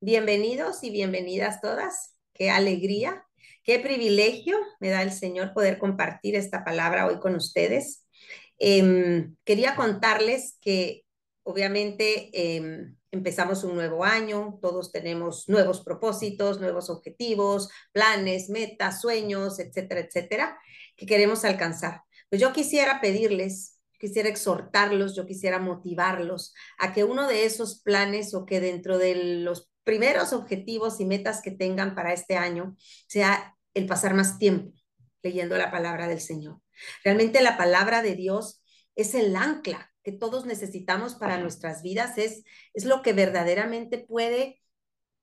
Bienvenidos y bienvenidas todas. Qué alegría, qué privilegio me da el Señor poder compartir esta palabra hoy con ustedes. Em, quería contarles que obviamente em, empezamos un nuevo año, todos tenemos nuevos propósitos, nuevos objetivos, planes, metas, sueños, etcétera, etcétera, que queremos alcanzar. Pues yo quisiera pedirles, quisiera exhortarlos, yo quisiera motivarlos a que uno de esos planes o que dentro de los primeros objetivos y metas que tengan para este año sea el pasar más tiempo leyendo la palabra del Señor. Realmente la palabra de Dios es el ancla que todos necesitamos para nuestras vidas, es, es lo que verdaderamente puede,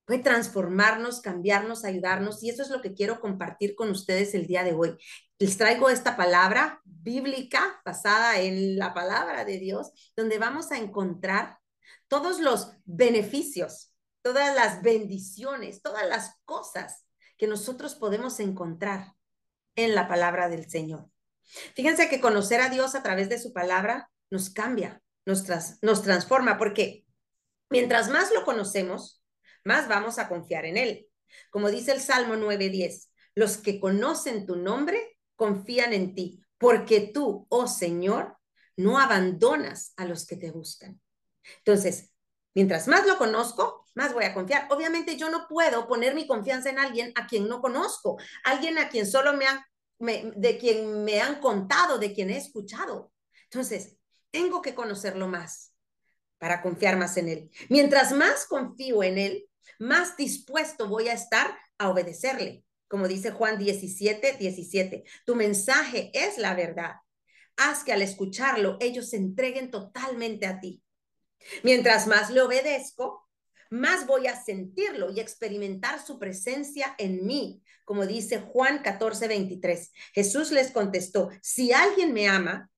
puede transformarnos, cambiarnos, ayudarnos, y eso es lo que quiero compartir con ustedes el día de hoy. Les traigo esta palabra bíblica basada en la palabra de Dios, donde vamos a encontrar todos los beneficios todas las bendiciones, todas las cosas que nosotros podemos encontrar en la palabra del Señor. Fíjense que conocer a Dios a través de su palabra nos cambia, nos, nos transforma, porque mientras más lo conocemos, más vamos a confiar en Él. Como dice el Salmo 9:10, los que conocen tu nombre confían en ti, porque tú, oh Señor, no abandonas a los que te buscan. Entonces, mientras más lo conozco, más voy a confiar. Obviamente yo no puedo poner mi confianza en alguien a quien no conozco, alguien a quien solo me han, de quien me han contado, de quien he escuchado. Entonces, tengo que conocerlo más para confiar más en él. Mientras más confío en él, más dispuesto voy a estar a obedecerle. Como dice Juan 17, 17, tu mensaje es la verdad. Haz que al escucharlo ellos se entreguen totalmente a ti. Mientras más le obedezco, más voy a sentirlo y experimentar su presencia en mí, como dice Juan 14, 23. Jesús les contestó, si alguien me ama,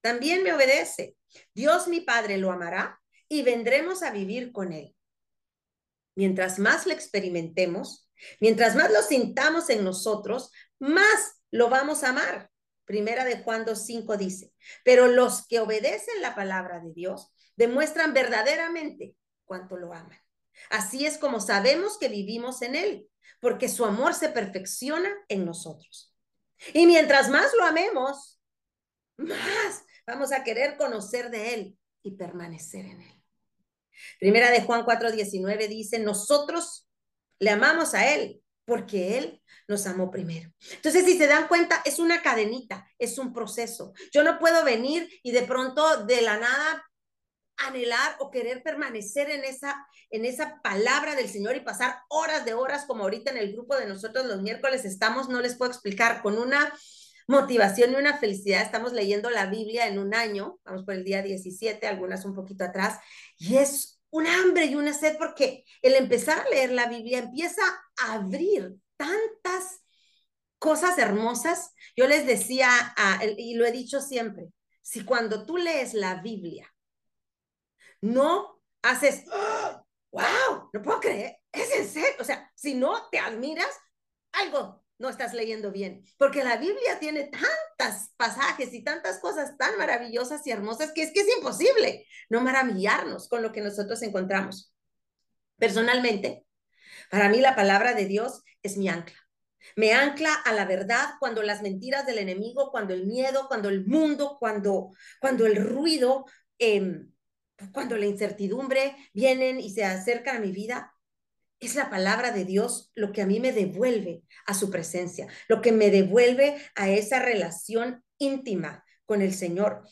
también me obedece. Dios mi Padre lo amará y vendremos a vivir con él. Mientras más lo experimentemos, mientras más lo sintamos en nosotros, más lo vamos a amar. Primera de Juan 2.5 dice, pero los que obedecen la palabra de Dios demuestran verdaderamente cuánto lo aman. Así es como sabemos que vivimos en Él, porque su amor se perfecciona en nosotros. Y mientras más lo amemos, más vamos a querer conocer de Él y permanecer en Él. Primera de Juan 4:19 dice, nosotros le amamos a Él porque Él nos amó primero. Entonces, si se dan cuenta, es una cadenita, es un proceso. Yo no puedo venir y de pronto de la nada anhelar o querer permanecer en esa, en esa palabra del Señor y pasar horas de horas como ahorita en el grupo de nosotros los miércoles estamos, no les puedo explicar, con una motivación y una felicidad. Estamos leyendo la Biblia en un año, vamos por el día 17, algunas un poquito atrás, y es un hambre y una sed porque el empezar a leer la Biblia empieza a abrir tantas cosas hermosas. Yo les decía, y lo he dicho siempre, si cuando tú lees la Biblia no haces, wow, no puedo creer, es en serio. O sea, si no te admiras, algo no estás leyendo bien, porque la Biblia tiene tantos pasajes y tantas cosas tan maravillosas y hermosas que es que es imposible no maravillarnos con lo que nosotros encontramos. Personalmente, para mí la palabra de Dios es mi ancla. Me ancla a la verdad cuando las mentiras del enemigo, cuando el miedo, cuando el mundo, cuando, cuando el ruido eh, cuando la incertidumbre vienen y se acercan a mi vida, es la palabra de Dios lo que a mí me devuelve a su presencia, lo que me devuelve a esa relación íntima con el Señor.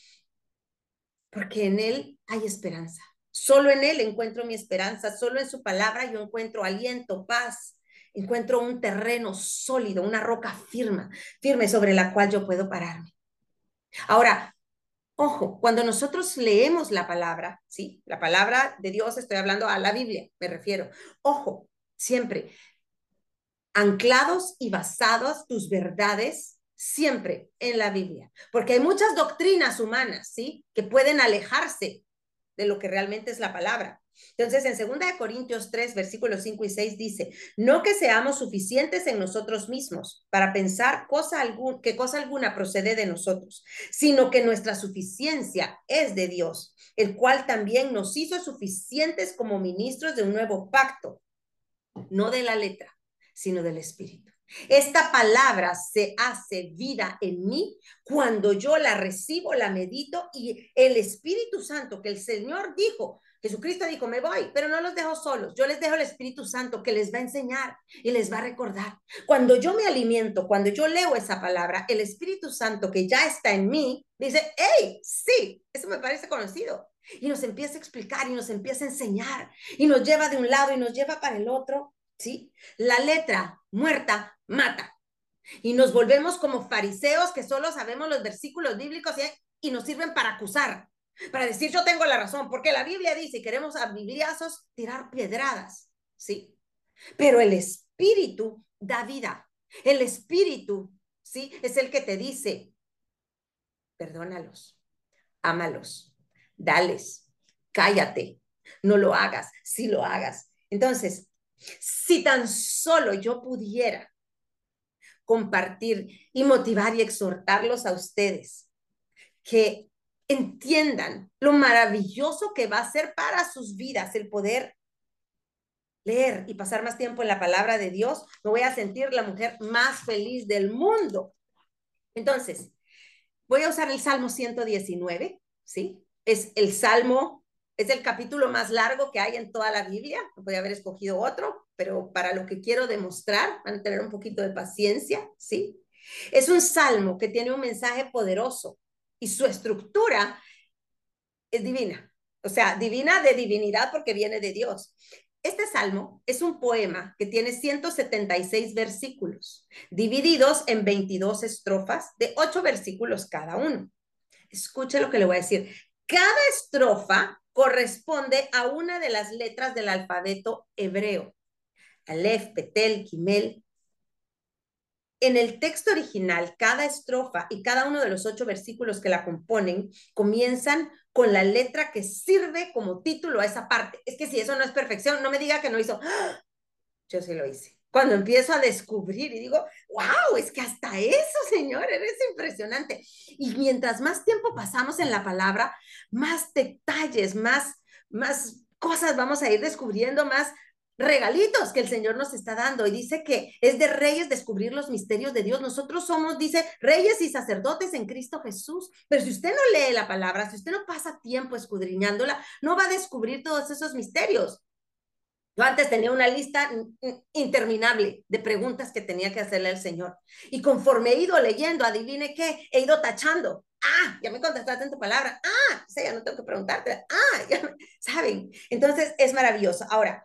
Porque en Él hay esperanza. Solo en Él encuentro mi esperanza, solo en su palabra yo encuentro aliento, paz, encuentro un terreno sólido, una roca firme, firme sobre la cual yo puedo pararme. Ahora, Ojo, cuando nosotros leemos la palabra, ¿sí? La palabra de Dios, estoy hablando a la Biblia, me refiero. Ojo, siempre anclados y basados tus verdades siempre en la Biblia, porque hay muchas doctrinas humanas, ¿sí? Que pueden alejarse de lo que realmente es la palabra. Entonces, en 2 Corintios 3, versículos 5 y 6 dice, no que seamos suficientes en nosotros mismos para pensar cosa algún, que cosa alguna procede de nosotros, sino que nuestra suficiencia es de Dios, el cual también nos hizo suficientes como ministros de un nuevo pacto, no de la letra, sino del Espíritu. Esta palabra se hace vida en mí cuando yo la recibo, la medito y el Espíritu Santo que el Señor dijo, Jesucristo dijo, me voy, pero no los dejo solos, yo les dejo el Espíritu Santo que les va a enseñar y les va a recordar. Cuando yo me alimento, cuando yo leo esa palabra, el Espíritu Santo que ya está en mí, dice, hey, sí, eso me parece conocido. Y nos empieza a explicar y nos empieza a enseñar y nos lleva de un lado y nos lleva para el otro ¿sí? La letra muerta mata. Y nos volvemos como fariseos que solo sabemos los versículos bíblicos y, nos sirven para acusar, para decir yo tengo la razón, porque la Biblia dice queremos a bibliazos tirar piedradas, ¿sí? Pero el Espíritu da vida. El Espíritu, ¿sí? Es el que te dice, perdónalos, ámalos, dales, cállate, no lo hagas, si lo hagas. Entonces, si tan solo yo pudiera compartir y motivar y exhortarlos a ustedes que entiendan lo maravilloso que va a ser para sus vidas el poder leer y pasar más tiempo en la palabra de Dios, me voy a sentir la mujer más feliz del mundo. Entonces, voy a usar el Salmo 119, ¿sí? Es el Salmo es el capítulo más largo que hay en toda la Biblia. Voy a haber escogido otro, pero para lo que quiero demostrar, van a tener un poquito de paciencia, ¿sí? Es un salmo que tiene un mensaje poderoso y su estructura es divina. O sea, divina de divinidad porque viene de Dios. Este salmo es un poema que tiene 176 versículos, divididos en 22 estrofas de 8 versículos cada uno. Escuche lo que le voy a decir. Cada estrofa corresponde a una de las letras del alfabeto hebreo. Aleph, Petel, Gimel. En el texto original, cada estrofa y cada uno de los ocho versículos que la componen comienzan con la letra que sirve como título a esa parte. Es que si eso no es perfección, no me diga que no hizo. ¡Ah! Yo sí lo hice cuando empiezo a descubrir y digo, wow, es que hasta eso, Señor, eres impresionante. Y mientras más tiempo pasamos en la palabra, más detalles, más, más cosas vamos a ir descubriendo, más regalitos que el Señor nos está dando. Y dice que es de reyes descubrir los misterios de Dios. Nosotros somos, dice, reyes y sacerdotes en Cristo Jesús. Pero si usted no lee la palabra, si usted no pasa tiempo escudriñándola, no va a descubrir todos esos misterios. Yo antes tenía una lista interminable de preguntas que tenía que hacerle al Señor. Y conforme he ido leyendo, adivine qué, he ido tachando. Ah, ya me contestaste en tu palabra. Ah, ya no tengo que preguntarte. Ah, ya ¿saben? Entonces es maravilloso. Ahora,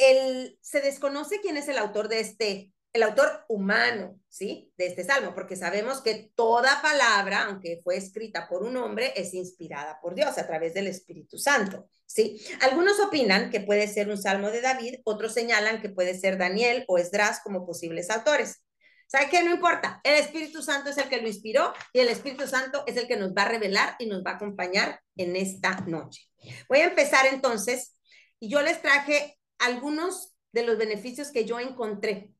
el, se desconoce quién es el autor de este, el autor humano, ¿sí? De este salmo, porque sabemos que toda palabra, aunque fue escrita por un hombre, es inspirada por Dios a través del Espíritu Santo. ¿sí? Algunos opinan que puede ser un salmo de David, otros señalan que puede ser Daniel o Esdras como posibles autores. ¿Sabe qué? No importa. El Espíritu Santo es el que lo inspiró y el Espíritu Santo es el que nos va a revelar y nos va a acompañar en esta noche. Voy a empezar entonces y yo les traje algunos de los beneficios que yo encontré,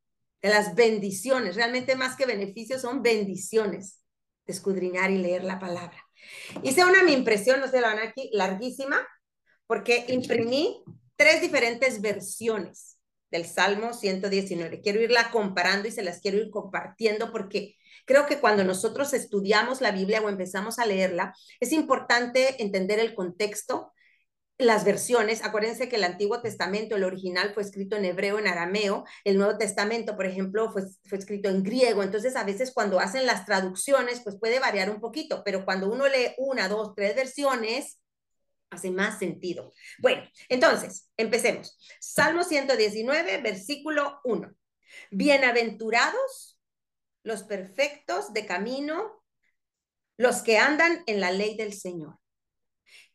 de las bendiciones, realmente más que beneficios son bendiciones de escudriñar y leer la palabra. Hice una mi impresión, no sé, la van aquí, larguísima, porque imprimí tres diferentes versiones del Salmo 119. Quiero irla comparando y se las quiero ir compartiendo porque creo que cuando nosotros estudiamos la Biblia o empezamos a leerla, es importante entender el contexto, las versiones. Acuérdense que el Antiguo Testamento, el original, fue escrito en hebreo, en arameo. El Nuevo Testamento, por ejemplo, fue, fue escrito en griego. Entonces, a veces cuando hacen las traducciones, pues puede variar un poquito, pero cuando uno lee una, dos, tres versiones, hace más sentido. Bueno, entonces, empecemos. Salmo 119, versículo 1. Bienaventurados los perfectos de camino, los que andan en la ley del Señor.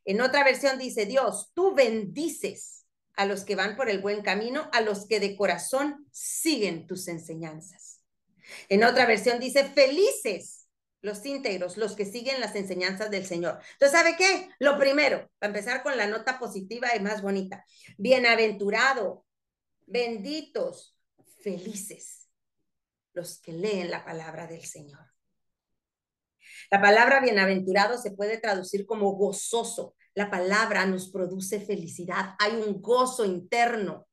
En otra versión dice Dios, tú bendices a los que van por el buen camino, a los que de corazón siguen tus enseñanzas. En otra versión dice, felices los íntegros, los que siguen las enseñanzas del Señor. Entonces, ¿sabe qué? Lo primero, para empezar con la nota positiva y más bonita, bienaventurado, benditos, felices, los que leen la palabra del Señor. La palabra bienaventurado se puede traducir como gozoso. La palabra nos produce felicidad. Hay un gozo interno.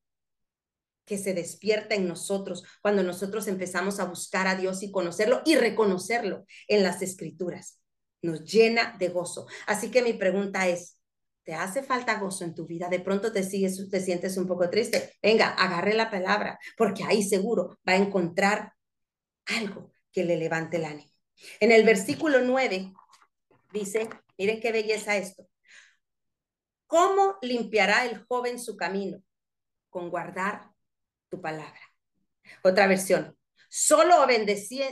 que se despierta en nosotros cuando nosotros empezamos a buscar a Dios y conocerlo y reconocerlo en las escrituras. Nos llena de gozo. Así que mi pregunta es, ¿te hace falta gozo en tu vida? De pronto te, sigues, te sientes un poco triste. Venga, agarre la palabra, porque ahí seguro va a encontrar algo que le levante el ánimo. En el versículo 9 dice, miren qué belleza esto. ¿Cómo limpiará el joven su camino? Con guardar tu palabra. Otra versión. Solo,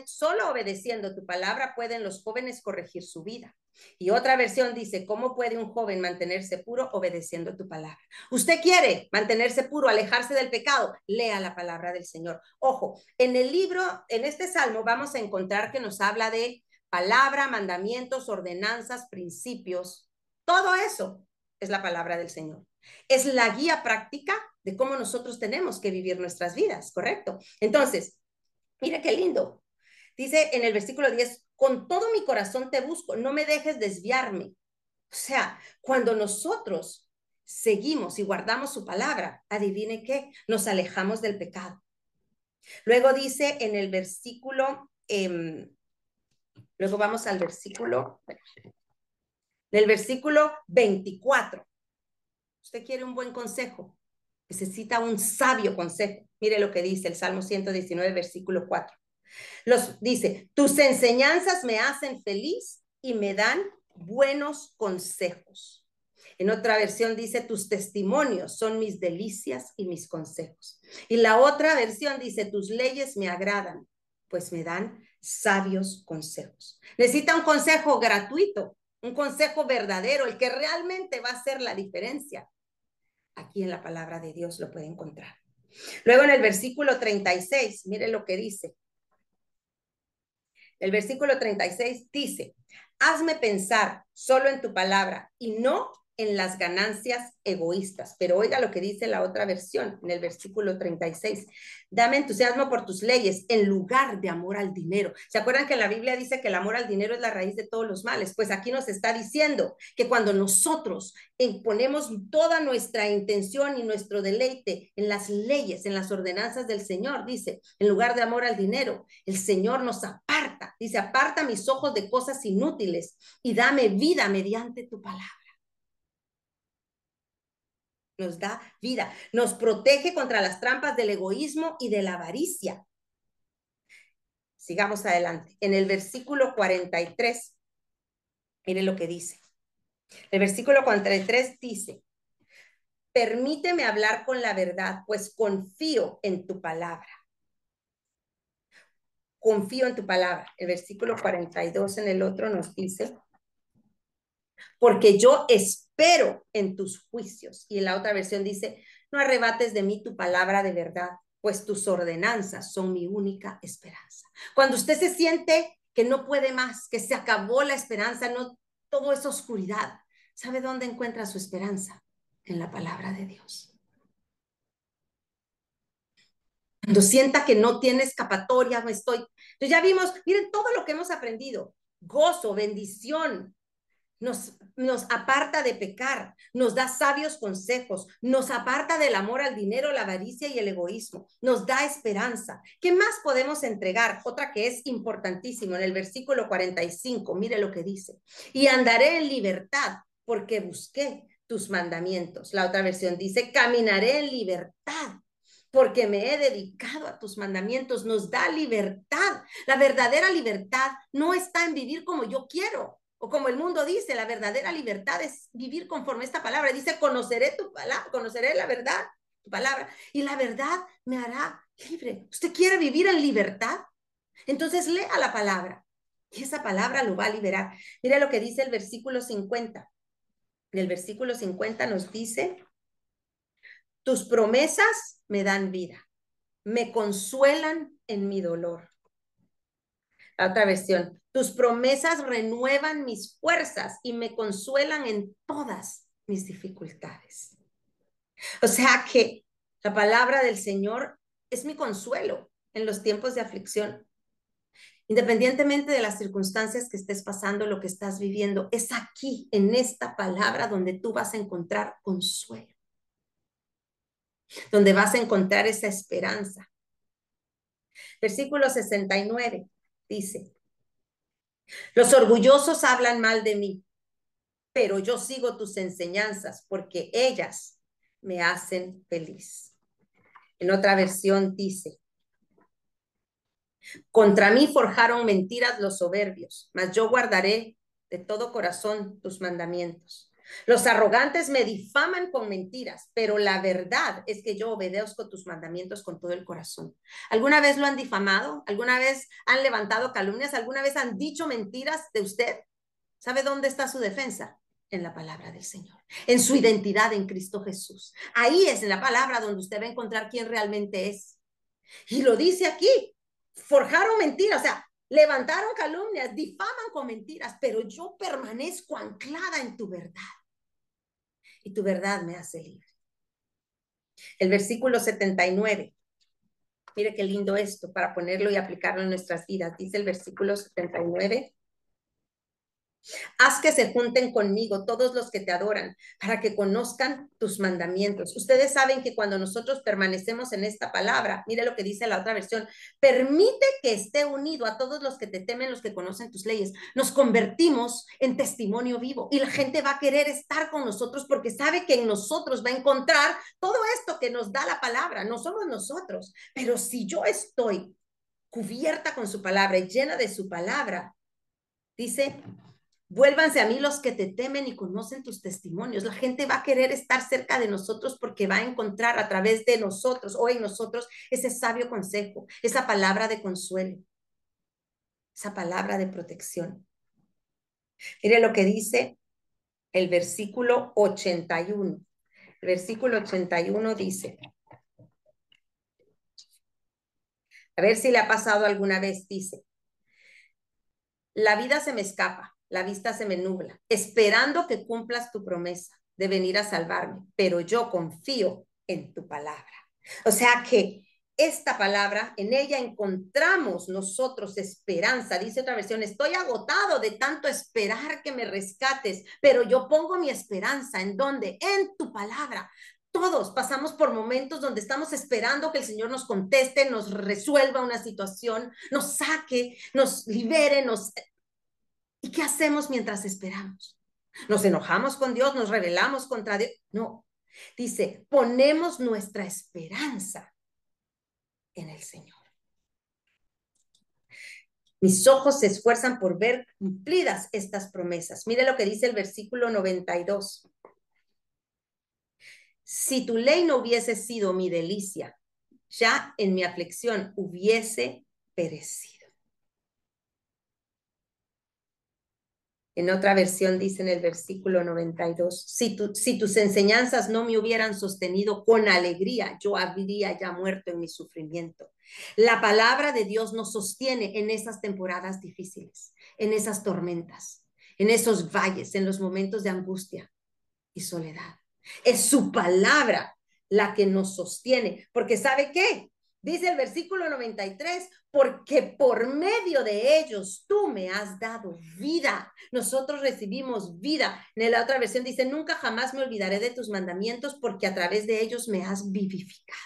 solo obedeciendo tu palabra pueden los jóvenes corregir su vida. Y otra versión dice, ¿cómo puede un joven mantenerse puro obedeciendo tu palabra? Usted quiere mantenerse puro, alejarse del pecado, lea la palabra del Señor. Ojo, en el libro, en este salmo vamos a encontrar que nos habla de palabra, mandamientos, ordenanzas, principios. Todo eso es la palabra del Señor. Es la guía práctica de cómo nosotros tenemos que vivir nuestras vidas, ¿correcto? Entonces, mira qué lindo. Dice en el versículo 10, con todo mi corazón te busco, no me dejes desviarme. O sea, cuando nosotros seguimos y guardamos su palabra, adivine qué, nos alejamos del pecado. Luego dice en el versículo, eh, luego vamos al versículo, del versículo 24. Usted quiere un buen consejo, necesita un sabio consejo. Mire lo que dice el Salmo 119, versículo 4. Los, dice, tus enseñanzas me hacen feliz y me dan buenos consejos. En otra versión dice, tus testimonios son mis delicias y mis consejos. Y la otra versión dice, tus leyes me agradan, pues me dan sabios consejos. Necesita un consejo gratuito, un consejo verdadero, el que realmente va a hacer la diferencia. Aquí en la palabra de Dios lo puede encontrar. Luego en el versículo 36, mire lo que dice. El versículo 36 dice, hazme pensar solo en tu palabra y no en las ganancias egoístas. Pero oiga lo que dice la otra versión en el versículo 36. Dame entusiasmo por tus leyes en lugar de amor al dinero. ¿Se acuerdan que la Biblia dice que el amor al dinero es la raíz de todos los males? Pues aquí nos está diciendo que cuando nosotros ponemos toda nuestra intención y nuestro deleite en las leyes, en las ordenanzas del Señor, dice, en lugar de amor al dinero, el Señor nos aparta. Dice, aparta mis ojos de cosas inútiles y dame vida mediante tu palabra nos da vida, nos protege contra las trampas del egoísmo y de la avaricia. Sigamos adelante. En el versículo 43, mire lo que dice. El versículo 43 dice, permíteme hablar con la verdad, pues confío en tu palabra. Confío en tu palabra. El versículo 42 en el otro nos dice, porque yo espero en tus juicios. Y en la otra versión dice, no arrebates de mí tu palabra de verdad, pues tus ordenanzas son mi única esperanza. Cuando usted se siente que no puede más, que se acabó la esperanza, no todo es oscuridad, ¿sabe dónde encuentra su esperanza? En la palabra de Dios. Cuando sienta que no tiene escapatoria, no estoy. Entonces ya vimos, miren todo lo que hemos aprendido. Gozo, bendición, nos, aparta de pecar, nos da sabios consejos, nos aparta del amor al dinero, la avaricia y el egoísmo, nos da esperanza. ¿Qué más podemos entregar? Otra que es importantísimo en el versículo 45, mire lo que dice, y andaré en libertad porque busqué tus mandamientos. La otra versión dice, caminaré en libertad porque me he dedicado a tus mandamientos, nos da libertad. La verdadera libertad no está en vivir como yo quiero, o como el mundo dice, la verdadera libertad es vivir conforme a esta palabra. Dice, conoceré tu palabra, conoceré la verdad, tu palabra, y la verdad me hará libre. ¿Usted quiere vivir en libertad? Entonces lea la palabra y esa palabra lo va a liberar. Mira lo que dice el versículo 50. En el versículo 50 nos dice, tus promesas me dan vida, me consuelan en mi dolor otra versión, tus promesas renuevan mis fuerzas y me consuelan en todas mis dificultades. O sea que la palabra del Señor es mi consuelo en los tiempos de aflicción. Independientemente de las circunstancias que estés pasando, lo que estás viviendo, es aquí, en esta palabra, donde tú vas a encontrar consuelo. donde vas a encontrar esa esperanza. Versículo 69 dice, los orgullosos hablan mal de mí, pero yo sigo tus enseñanzas porque ellas me hacen feliz. En otra versión dice, contra mí forjaron mentiras los soberbios, mas yo guardaré de todo corazón tus mandamientos. Los arrogantes me difaman con mentiras, pero la verdad es que yo obedezco tus mandamientos con todo el corazón. ¿Alguna vez lo han difamado? ¿Alguna vez han levantado calumnias? ¿Alguna vez han dicho mentiras de usted? ¿Sabe dónde está su defensa? En la palabra del Señor, en su identidad en Cristo Jesús. Ahí es en la palabra donde usted va a encontrar quién realmente es. Y lo dice aquí, forjaron mentiras, o sea, levantaron calumnias, difaman con mentiras, pero yo permanezco anclada en tu verdad. Y tu verdad me hace libre. El versículo 79. Mire qué lindo esto para ponerlo y aplicarlo en nuestras vidas. Dice el versículo 79. Haz que se junten conmigo todos los que te adoran para que conozcan tus mandamientos. Ustedes saben que cuando nosotros permanecemos en esta palabra, mire lo que dice la otra versión, permite que esté unido a todos los que te temen, los que conocen tus leyes. Nos convertimos en testimonio vivo y la gente va a querer estar con nosotros porque sabe que en nosotros va a encontrar todo esto que nos da la palabra. No somos nosotros, pero si yo estoy cubierta con su palabra y llena de su palabra, dice, Vuélvanse a mí los que te temen y conocen tus testimonios. La gente va a querer estar cerca de nosotros porque va a encontrar a través de nosotros o en nosotros ese sabio consejo, esa palabra de consuelo, esa palabra de protección. Mire lo que dice el versículo 81. El versículo 81 dice, a ver si le ha pasado alguna vez, dice, la vida se me escapa la vista se me nubla, esperando que cumplas tu promesa de venir a salvarme, pero yo confío en tu palabra. O sea que esta palabra, en ella encontramos nosotros esperanza. Dice otra versión, estoy agotado de tanto esperar que me rescates, pero yo pongo mi esperanza en donde? En tu palabra. Todos pasamos por momentos donde estamos esperando que el Señor nos conteste, nos resuelva una situación, nos saque, nos libere, nos ¿Y qué hacemos mientras esperamos? ¿Nos enojamos con Dios? ¿Nos rebelamos contra Dios? No. Dice, ponemos nuestra esperanza en el Señor. Mis ojos se esfuerzan por ver cumplidas estas promesas. Mire lo que dice el versículo 92. Si tu ley no hubiese sido mi delicia, ya en mi aflicción hubiese perecido. En otra versión dice en el versículo 92, si, si tus enseñanzas no me hubieran sostenido con alegría, yo habría ya muerto en mi sufrimiento. La palabra de Dios nos sostiene en esas temporadas difíciles, en esas tormentas, en esos valles, en los momentos de angustia y soledad. Es su palabra la que nos sostiene, porque ¿sabe qué? Dice el versículo 93, porque por medio de ellos tú me has dado vida. Nosotros recibimos vida. En la otra versión dice, nunca jamás me olvidaré de tus mandamientos porque a través de ellos me has vivificado.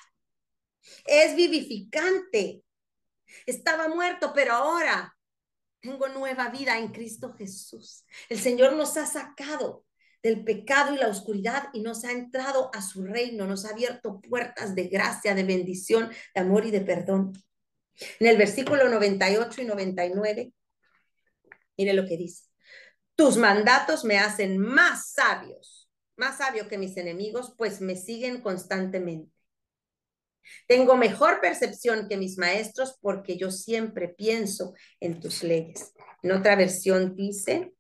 Es vivificante. Estaba muerto, pero ahora tengo nueva vida en Cristo Jesús. El Señor nos ha sacado del pecado y la oscuridad y nos ha entrado a su reino, nos ha abierto puertas de gracia, de bendición, de amor y de perdón. En el versículo 98 y 99, mire lo que dice. Tus mandatos me hacen más sabios, más sabio que mis enemigos, pues me siguen constantemente. Tengo mejor percepción que mis maestros porque yo siempre pienso en tus leyes. En otra versión dice,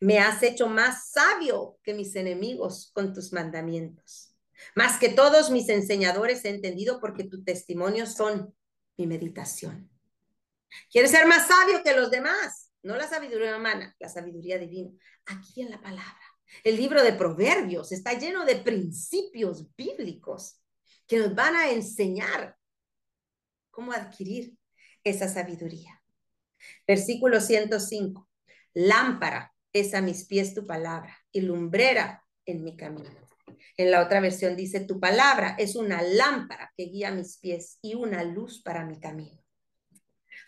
me has hecho más sabio que mis enemigos con tus mandamientos. Más que todos mis enseñadores he entendido porque tu testimonio son mi meditación. ¿Quieres ser más sabio que los demás? No la sabiduría humana, la sabiduría divina. Aquí en la palabra. El libro de Proverbios está lleno de principios bíblicos que nos van a enseñar cómo adquirir esa sabiduría. Versículo 105. Lámpara es a mis pies tu palabra y lumbrera en mi camino. En la otra versión dice, tu palabra es una lámpara que guía mis pies y una luz para mi camino.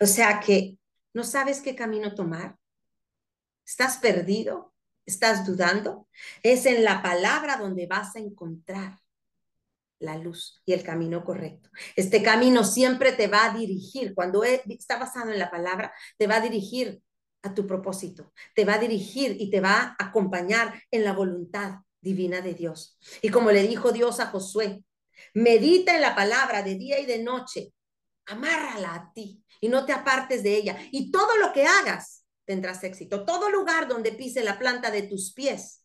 O sea que no sabes qué camino tomar. ¿Estás perdido? ¿Estás dudando? Es en la palabra donde vas a encontrar la luz y el camino correcto. Este camino siempre te va a dirigir, cuando está basado en la palabra, te va a dirigir a tu propósito, te va a dirigir y te va a acompañar en la voluntad divina de Dios. Y como le dijo Dios a Josué, medita en la palabra de día y de noche, amárrala a ti y no te apartes de ella. Y todo lo que hagas tendrás éxito. Todo lugar donde pise la planta de tus pies,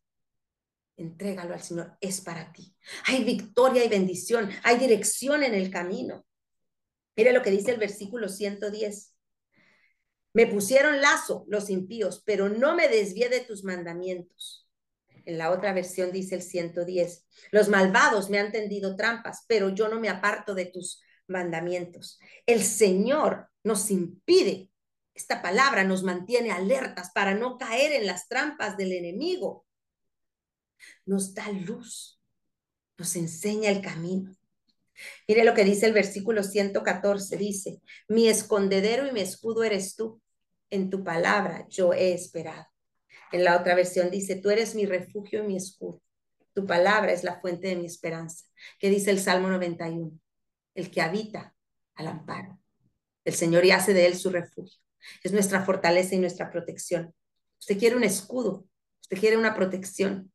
entrégalo al Señor, es para ti. Hay victoria y bendición, hay dirección en el camino. Mire lo que dice el versículo 110. Me pusieron lazo los impíos, pero no me desvié de tus mandamientos. En la otra versión dice el 110. Los malvados me han tendido trampas, pero yo no me aparto de tus mandamientos. El Señor nos impide, esta palabra nos mantiene alertas para no caer en las trampas del enemigo. Nos da luz, nos enseña el camino. Mire lo que dice el versículo 114, dice, mi escondedero y mi escudo eres tú en tu palabra yo he esperado. En la otra versión dice, tú eres mi refugio y mi escudo. Tu palabra es la fuente de mi esperanza. ¿Qué dice el Salmo 91? El que habita al amparo. El Señor y hace de él su refugio. Es nuestra fortaleza y nuestra protección. Usted quiere un escudo, usted quiere una protección.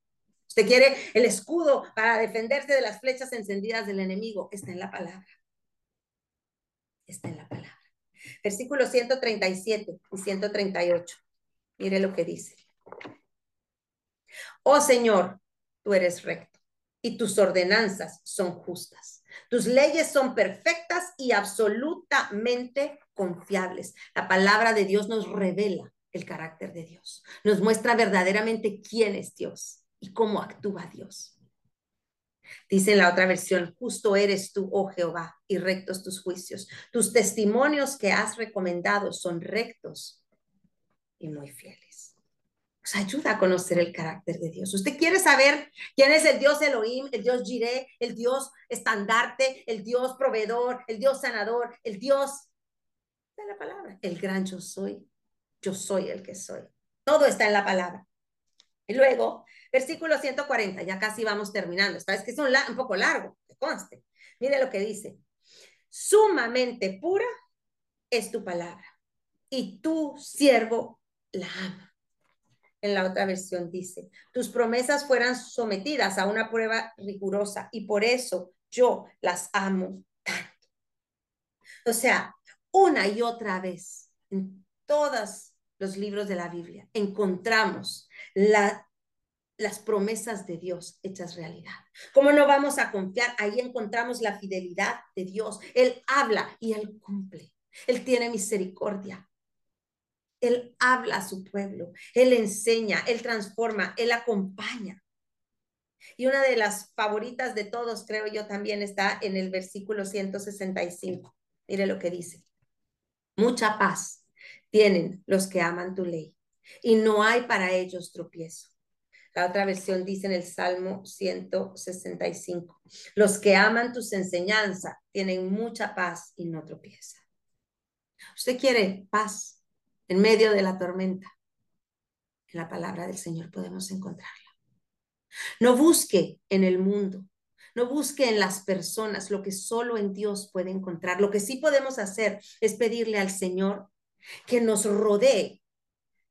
Usted quiere el escudo para defenderse de las flechas encendidas del enemigo. Está en la palabra. Está en la palabra. Versículos 137 y 138. Mire lo que dice. Oh Señor, tú eres recto y tus ordenanzas son justas. Tus leyes son perfectas y absolutamente confiables. La palabra de Dios nos revela el carácter de Dios. Nos muestra verdaderamente quién es Dios y cómo actúa Dios. Dice en la otra versión, justo eres tú, oh Jehová, y rectos tus juicios. Tus testimonios que has recomendado son rectos y muy fieles. Nos ayuda a conocer el carácter de Dios. ¿Usted quiere saber quién es el Dios Elohim, el Dios Jireh, el Dios estandarte, el Dios proveedor, el Dios sanador, el Dios de la palabra? El gran yo soy. Yo soy el que soy. Todo está en la palabra. Y luego Versículo 140, ya casi vamos terminando. Esta vez que es un, poco largo, que conste. Mire lo que dice. Sumamente pura es tu palabra y tu siervo la ama. En la otra versión dice, tus promesas fueran sometidas a una prueba rigurosa y por eso yo las amo tanto. O sea, una y otra vez en todos los libros de la Biblia encontramos la las promesas de Dios hechas realidad. ¿Cómo no vamos a confiar? Ahí encontramos la fidelidad de Dios. Él habla y Él cumple. Él tiene misericordia. Él habla a su pueblo. Él enseña, Él transforma, Él acompaña. Y una de las favoritas de todos, creo yo, también está en el versículo 165. Mire lo que dice. Mucha paz tienen los que aman tu ley y no hay para ellos tropiezo. La otra versión dice en el Salmo 165, los que aman tus enseñanzas tienen mucha paz y no tropiezan. Usted quiere paz en medio de la tormenta. En la palabra del Señor podemos encontrarla. No busque en el mundo, no busque en las personas lo que solo en Dios puede encontrar. Lo que sí podemos hacer es pedirle al Señor que nos rodee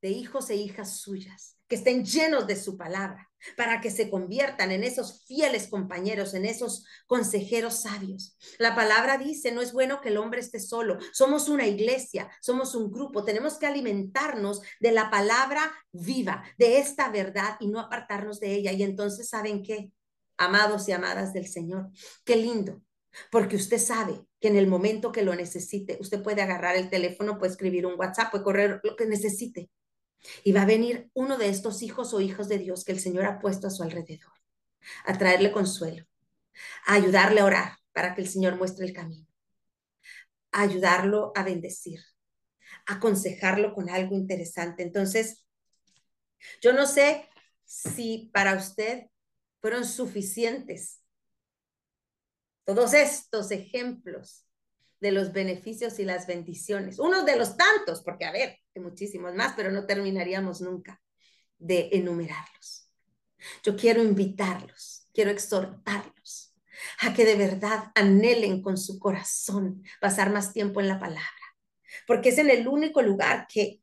de hijos e hijas suyas que estén llenos de su palabra, para que se conviertan en esos fieles compañeros, en esos consejeros sabios. La palabra dice, no es bueno que el hombre esté solo, somos una iglesia, somos un grupo, tenemos que alimentarnos de la palabra viva, de esta verdad y no apartarnos de ella. Y entonces, ¿saben qué? Amados y amadas del Señor, qué lindo, porque usted sabe que en el momento que lo necesite, usted puede agarrar el teléfono, puede escribir un WhatsApp, puede correr lo que necesite. Y va a venir uno de estos hijos o hijos de Dios que el Señor ha puesto a su alrededor, a traerle consuelo, a ayudarle a orar para que el Señor muestre el camino, a ayudarlo a bendecir, a aconsejarlo con algo interesante. Entonces, yo no sé si para usted fueron suficientes. Todos estos ejemplos de los beneficios y las bendiciones, unos de los tantos, porque a ver, hay muchísimos más, pero no terminaríamos nunca de enumerarlos. Yo quiero invitarlos, quiero exhortarlos a que de verdad anhelen con su corazón pasar más tiempo en la palabra, porque es en el único lugar que,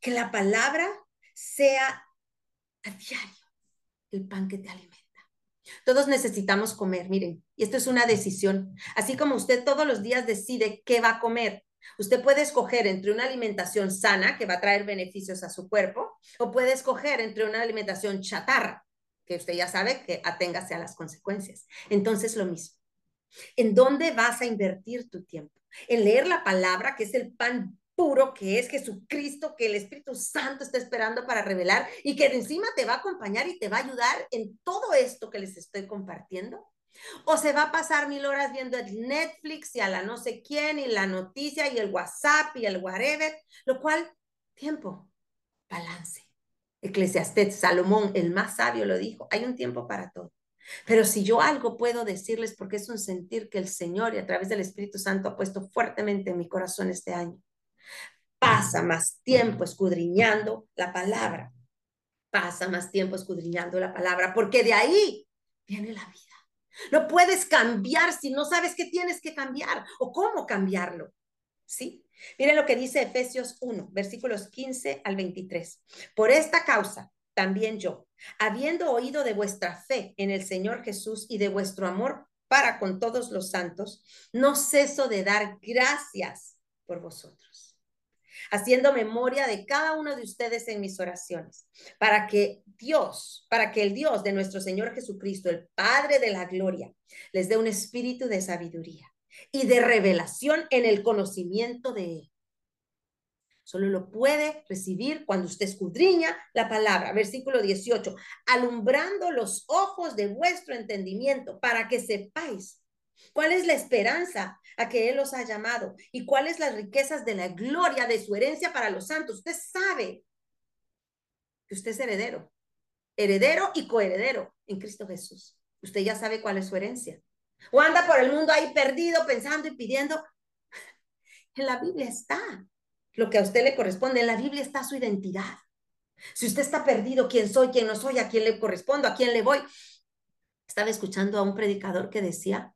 que la palabra sea a diario el pan que te alimenta. Todos necesitamos comer, miren, y esto es una decisión. Así como usted todos los días decide qué va a comer, usted puede escoger entre una alimentación sana que va a traer beneficios a su cuerpo o puede escoger entre una alimentación chatarra, que usted ya sabe que aténgase a las consecuencias. Entonces, lo mismo. ¿En dónde vas a invertir tu tiempo? En leer la palabra, que es el pan puro que es Jesucristo, que el Espíritu Santo está esperando para revelar y que encima te va a acompañar y te va a ayudar en todo esto que les estoy compartiendo? ¿O se va a pasar mil horas viendo el Netflix y a la no sé quién y la noticia y el WhatsApp y el whatever? Lo cual, tiempo, balance. Eclesiastés, Salomón, el más sabio, lo dijo, hay un tiempo para todo. Pero si yo algo puedo decirles, porque es un sentir que el Señor y a través del Espíritu Santo ha puesto fuertemente en mi corazón este año, pasa más tiempo escudriñando la palabra. Pasa más tiempo escudriñando la palabra, porque de ahí viene la vida. No puedes cambiar si no sabes qué tienes que cambiar o cómo cambiarlo. ¿Sí? Miren lo que dice Efesios 1, versículos 15 al 23. Por esta causa, también yo, habiendo oído de vuestra fe en el Señor Jesús y de vuestro amor para con todos los santos, no ceso de dar gracias por vosotros haciendo memoria de cada uno de ustedes en mis oraciones, para que Dios, para que el Dios de nuestro Señor Jesucristo, el Padre de la Gloria, les dé un espíritu de sabiduría y de revelación en el conocimiento de Él. Solo lo puede recibir cuando usted escudriña la palabra. Versículo 18, alumbrando los ojos de vuestro entendimiento para que sepáis ¿Cuál es la esperanza a que Él los ha llamado? ¿Y cuáles las riquezas de la gloria de su herencia para los santos? Usted sabe que usted es heredero, heredero y coheredero en Cristo Jesús. Usted ya sabe cuál es su herencia. O anda por el mundo ahí perdido, pensando y pidiendo. En la Biblia está lo que a usted le corresponde. En la Biblia está su identidad. Si usted está perdido, quién soy, quién no soy, a quién le correspondo, a quién le voy. Estaba escuchando a un predicador que decía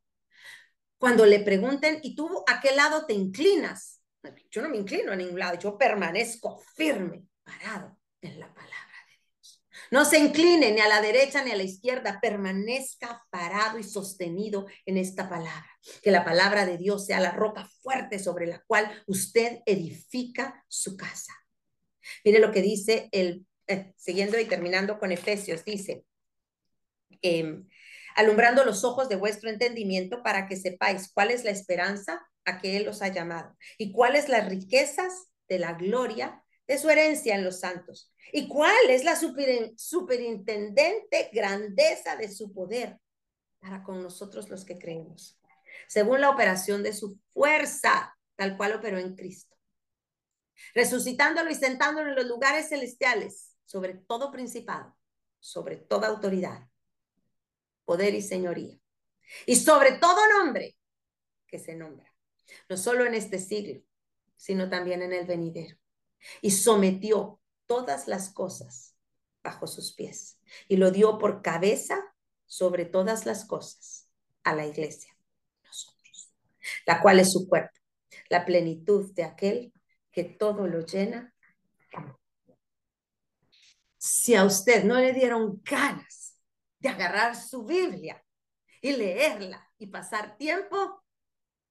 cuando le pregunten, ¿y tú a qué lado te inclinas? Yo no me inclino a ningún lado, yo permanezco firme, parado en la palabra de Dios. No se incline ni a la derecha ni a la izquierda, permanezca parado y sostenido en esta palabra. Que la palabra de Dios sea la roca fuerte sobre la cual usted edifica su casa. Mire lo que dice el, eh, siguiendo y terminando con Efesios, dice, eh, alumbrando los ojos de vuestro entendimiento para que sepáis cuál es la esperanza a que Él os ha llamado y cuáles las riquezas de la gloria de su herencia en los santos y cuál es la superintendente grandeza de su poder para con nosotros los que creemos, según la operación de su fuerza, tal cual operó en Cristo, resucitándolo y sentándolo en los lugares celestiales, sobre todo principado, sobre toda autoridad poder y señoría. Y sobre todo nombre que se nombra, no solo en este siglo, sino también en el venidero. Y sometió todas las cosas bajo sus pies y lo dio por cabeza sobre todas las cosas a la iglesia, la cual es su cuerpo, la plenitud de aquel que todo lo llena. Si a usted no le dieron ganas de agarrar su Biblia y leerla y pasar tiempo,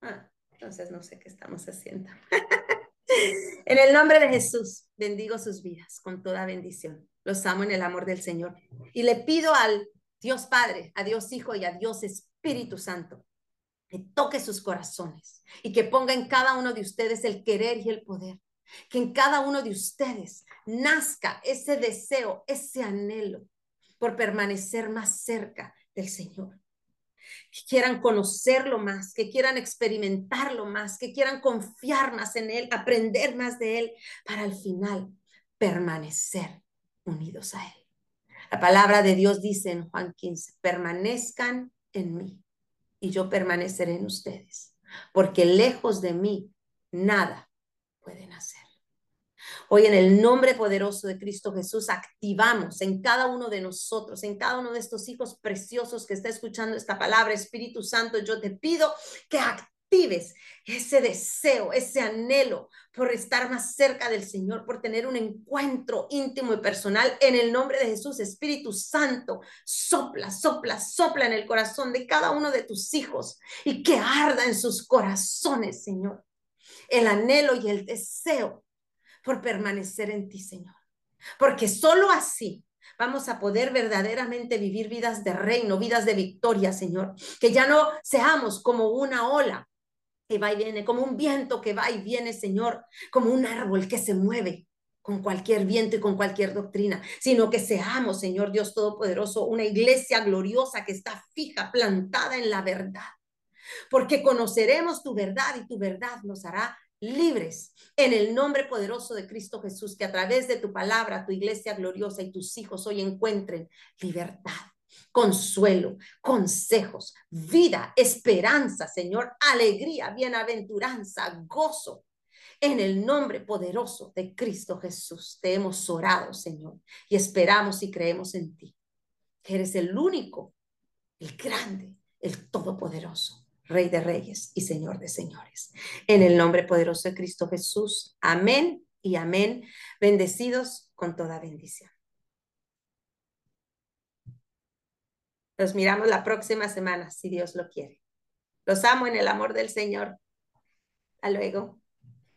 ah, entonces no sé qué estamos haciendo. en el nombre de Jesús, bendigo sus vidas con toda bendición. Los amo en el amor del Señor. Y le pido al Dios Padre, a Dios Hijo y a Dios Espíritu Santo que toque sus corazones y que ponga en cada uno de ustedes el querer y el poder. Que en cada uno de ustedes nazca ese deseo, ese anhelo por permanecer más cerca del Señor. Que quieran conocerlo más, que quieran experimentarlo más, que quieran confiar más en Él, aprender más de Él, para al final permanecer unidos a Él. La palabra de Dios dice en Juan 15, permanezcan en mí y yo permaneceré en ustedes, porque lejos de mí nada pueden hacer. Hoy en el nombre poderoso de Cristo Jesús activamos en cada uno de nosotros, en cada uno de estos hijos preciosos que está escuchando esta palabra, Espíritu Santo, yo te pido que actives ese deseo, ese anhelo por estar más cerca del Señor, por tener un encuentro íntimo y personal en el nombre de Jesús. Espíritu Santo, sopla, sopla, sopla en el corazón de cada uno de tus hijos y que arda en sus corazones, Señor, el anhelo y el deseo por permanecer en ti, Señor. Porque solo así vamos a poder verdaderamente vivir vidas de reino, vidas de victoria, Señor. Que ya no seamos como una ola que va y viene, como un viento que va y viene, Señor, como un árbol que se mueve con cualquier viento y con cualquier doctrina, sino que seamos, Señor Dios Todopoderoso, una iglesia gloriosa que está fija, plantada en la verdad. Porque conoceremos tu verdad y tu verdad nos hará libres en el nombre poderoso de Cristo Jesús, que a través de tu palabra, tu iglesia gloriosa y tus hijos hoy encuentren libertad, consuelo, consejos, vida, esperanza, Señor, alegría, bienaventuranza, gozo. En el nombre poderoso de Cristo Jesús te hemos orado, Señor, y esperamos y creemos en ti, que eres el único, el grande, el todopoderoso Rey de Reyes y Señor de Señores. En el nombre poderoso de Cristo Jesús. Amén y amén. Bendecidos con toda bendición. Los miramos la próxima semana, si Dios lo quiere. Los amo en el amor del Señor. Hasta luego.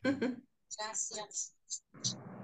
Gracias.